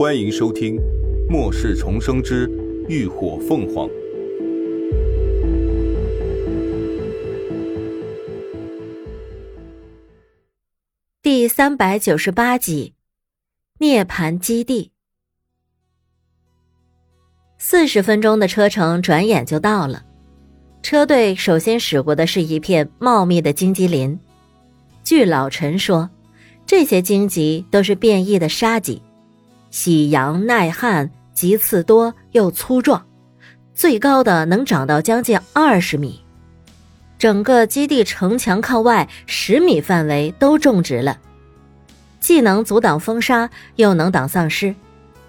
欢迎收听《末世重生之浴火凤凰》第三百九十八集《涅槃基地》。四十分钟的车程转眼就到了。车队首先驶过的是一片茂密的荆棘林。据老陈说，这些荆棘都是变异的沙棘，喜阳耐旱，棘刺多又粗壮，最高的能长到将近二十米。整个基地城墙靠外十米范围都种植了，既能阻挡风沙，又能挡丧尸，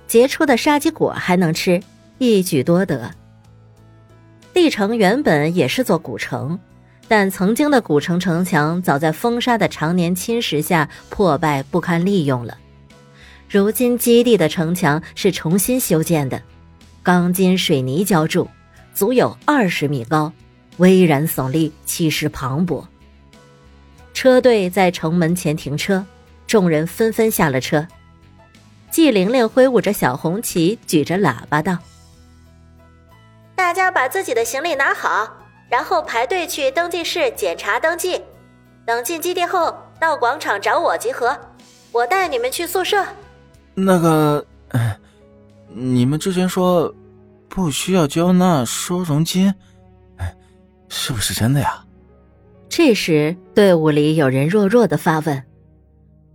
结出的沙棘果还能吃。一举多得。历城原本也是座古城，但曾经的古城城墙早在风沙的常年侵蚀下破败不堪利用了。如今基地的城墙是重新修建的，钢筋水泥浇筑，足有二十米高，巍然耸立，气势磅礴。车队在城门前停车，众人纷纷下了车。季玲玲挥舞着小红旗，举着喇叭道。大家把自己的行李拿好，然后排队去登记室检查登记。等进基地后，到广场找我集合，我带你们去宿舍。那个，你们之前说不需要交纳收容金，是不是真的呀？这时，队伍里有人弱弱的发问：“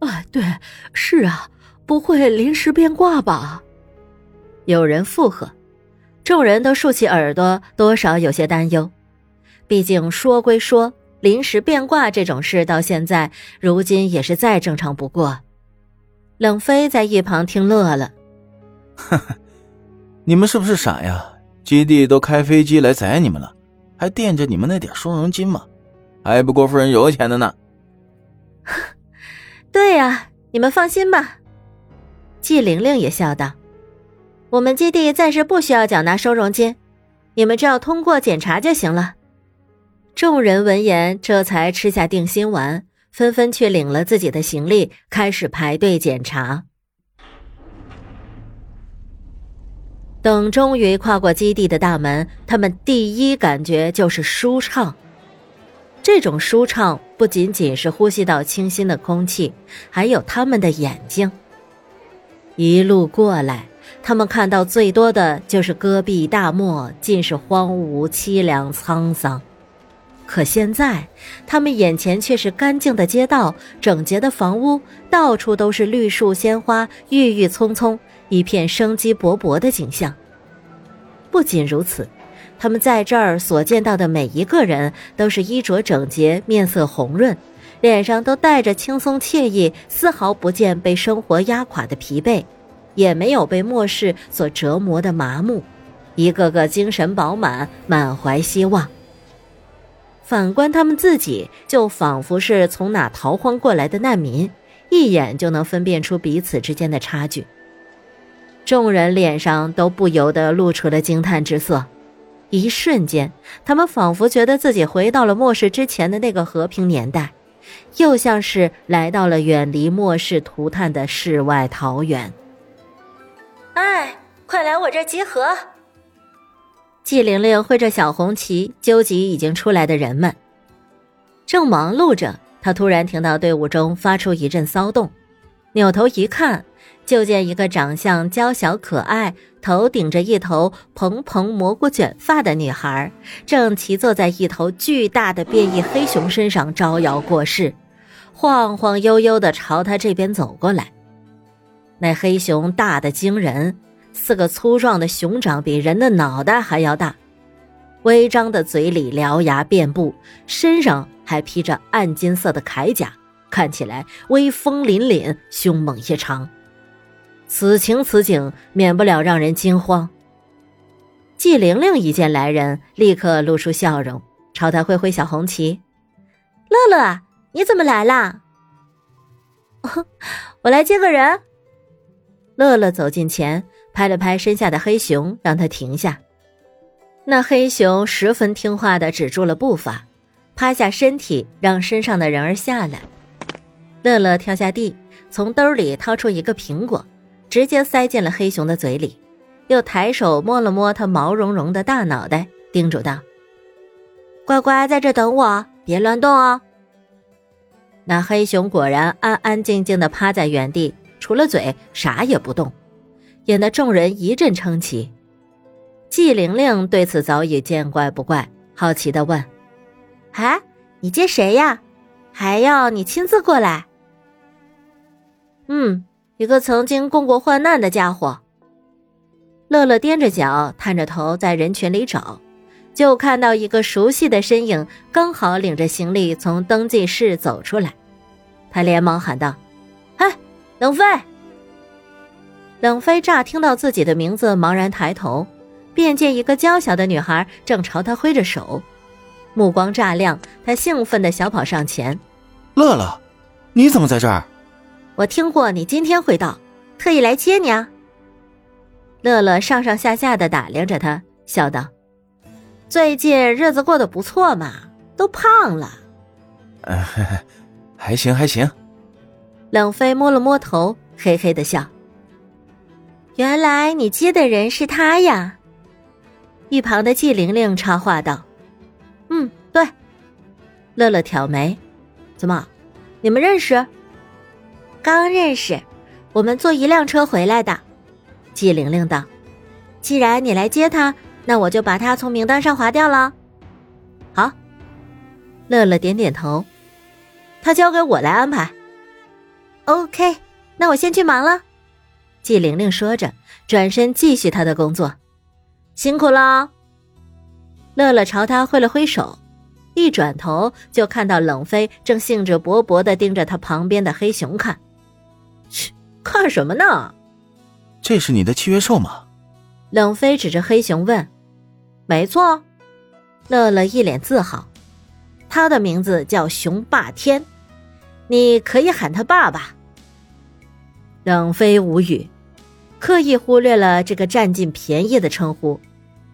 啊，对，是啊，不会临时变卦吧？”有人附和。众人都竖起耳朵，多少有些担忧。毕竟说归说，临时变卦这种事到现在如今也是再正常不过。冷飞在一旁听乐了：“呵呵，你们是不是傻呀？基地都开飞机来载你们了，还惦着你们那点收容金吗？还不过夫人有钱的呢。”对呀，你们放心吧。季玲玲也笑道。我们基地暂时不需要缴纳收容金，你们只要通过检查就行了。众人闻言，这才吃下定心丸，纷纷去领了自己的行李，开始排队检查。等终于跨过基地的大门，他们第一感觉就是舒畅。这种舒畅不仅仅是呼吸到清新的空气，还有他们的眼睛。一路过来。他们看到最多的就是戈壁大漠，尽是荒芜、凄凉、沧桑。可现在，他们眼前却是干净的街道、整洁的房屋，到处都是绿树鲜花、郁郁葱葱，一片生机勃勃的景象。不仅如此，他们在这儿所见到的每一个人，都是衣着整洁、面色红润，脸上都带着轻松惬意，丝毫不见被生活压垮的疲惫。也没有被末世所折磨的麻木，一个个精神饱满，满怀希望。反观他们自己，就仿佛是从哪逃荒过来的难民，一眼就能分辨出彼此之间的差距。众人脸上都不由得露出了惊叹之色，一瞬间，他们仿佛觉得自己回到了末世之前的那个和平年代，又像是来到了远离末世涂炭的世外桃源。哎，快来我这集合！季玲玲挥着小红旗，纠集已经出来的人们。正忙碌着，她突然听到队伍中发出一阵骚动，扭头一看，就见一个长相娇小可爱、头顶着一头蓬蓬蘑菇卷发的女孩，正骑坐在一头巨大的变异黑熊身上招摇过市，晃晃悠悠的朝她这边走过来。那黑熊大的惊人，四个粗壮的熊掌比人的脑袋还要大，微张的嘴里獠牙遍布，身上还披着暗金色的铠甲，看起来威风凛凛、凶猛异常。此情此景，免不了让人惊慌。季玲玲一见来人，立刻露出笑容，朝他挥挥小红旗：“乐乐，你怎么来啦？”“ 我来接个人。”乐乐走近前，拍了拍身下的黑熊，让他停下。那黑熊十分听话的止住了步伐，趴下身体，让身上的人儿下来。乐乐跳下地，从兜里掏出一个苹果，直接塞进了黑熊的嘴里，又抬手摸了摸它毛茸茸的大脑袋，叮嘱道：“乖乖在这等我，别乱动哦。”那黑熊果然安安静静的趴在原地，除了嘴啥也不动，引得众人一阵称奇。季玲玲对此早已见怪不怪，好奇的问：“啊，你接谁呀？还要你亲自过来？”“嗯，一个曾经共过患难的家伙。”乐乐踮着脚，探着头在人群里找，就看到一个熟悉的身影，刚好领着行李从登记室走出来。他连忙喊道：“嗨，冷飞！”冷飞乍听到自己的名字，茫然抬头。便见一个娇小的女孩正朝他挥着手，目光乍亮，他兴奋的小跑上前：“乐乐，你怎么在这儿？我听过你今天会到，特意来接你啊。”乐乐上上下下的打量着他，笑道：“最近日子过得不错嘛，都胖了。”“嗯，还行还行。”冷飞摸了摸头，嘿嘿的笑：“原来你接的人是他呀。”一旁的季玲玲插话道：“嗯，对。”乐乐挑眉：“怎么，你们认识？”“刚认识，我们坐一辆车回来的。”季玲玲道：“既然你来接他，那我就把他从名单上划掉了。”“好。”乐乐点点头：“他交给我来安排。”“OK，那我先去忙了。”季玲玲说着，转身继续她的工作。辛苦了。乐乐朝他挥了挥手，一转头就看到冷飞正兴致勃勃的盯着他旁边的黑熊看。切，看什么呢？这是你的契约兽吗？冷飞指着黑熊问。没错。乐乐一脸自豪，他的名字叫熊霸天，你可以喊他爸爸。冷飞无语。刻意忽略了这个占尽便宜的称呼，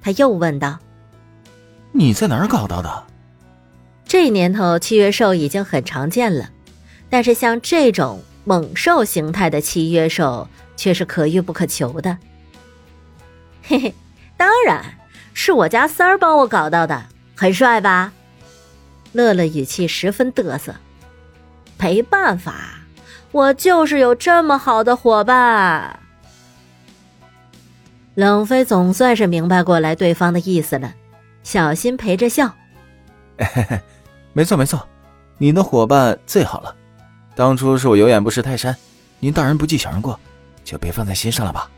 他又问道：“你在哪儿搞到的？”这年头，契约兽已经很常见了，但是像这种猛兽形态的契约兽却是可遇不可求的。嘿嘿，当然是我家三儿帮我搞到的，很帅吧？乐乐语气十分嘚瑟。没办法，我就是有这么好的伙伴。冷飞总算是明白过来对方的意思了，小心陪着笑。没错没错，你的伙伴最好了。当初是我有眼不识泰山，您大人不计小人过，就别放在心上了吧。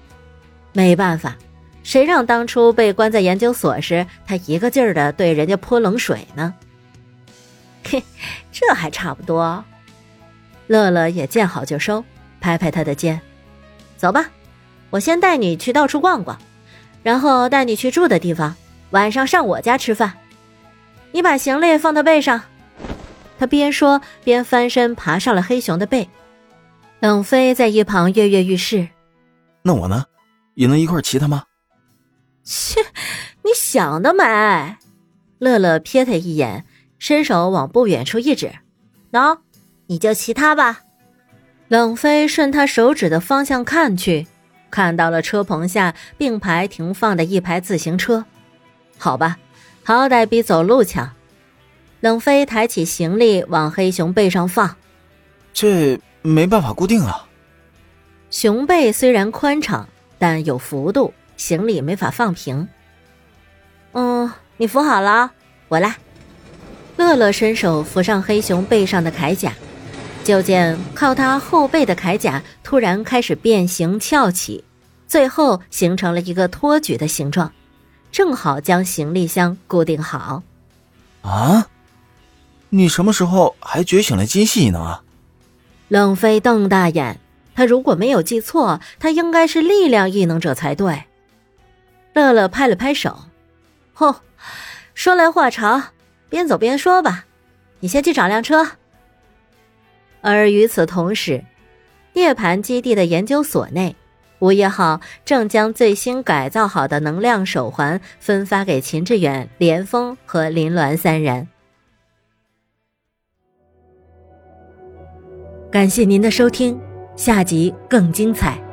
没办法，谁让当初被关在研究所时，他一个劲儿的对人家泼冷水呢？嘿，这还差不多。乐乐也见好就收，拍拍他的肩，走吧。我先带你去到处逛逛，然后带你去住的地方，晚上上我家吃饭。你把行李放到背上。他边说边翻身爬上了黑熊的背。冷飞在一旁跃跃欲试。那我呢？也能一块骑他吗？切，你想得美！乐乐瞥他一眼，伸手往不远处一指：“喏，你就骑他吧。”冷飞顺他手指的方向看去。看到了车棚下并排停放的一排自行车，好吧，好歹比走路强。冷飞抬起行李往黑熊背上放，这没办法固定啊。熊背虽然宽敞，但有幅度，行李没法放平。嗯，你扶好了，我来。乐乐伸手扶上黑熊背上的铠甲。就见靠他后背的铠甲突然开始变形翘起，最后形成了一个托举的形状，正好将行李箱固定好。啊！你什么时候还觉醒了金系异能啊？冷飞瞪大眼，他如果没有记错，他应该是力量异能者才对。乐乐拍了拍手，嚯，说来话长，边走边说吧。你先去找辆车。而与此同时，涅槃基地的研究所内，吴业浩正将最新改造好的能量手环分发给秦志远、连峰和林鸾三人。感谢您的收听，下集更精彩。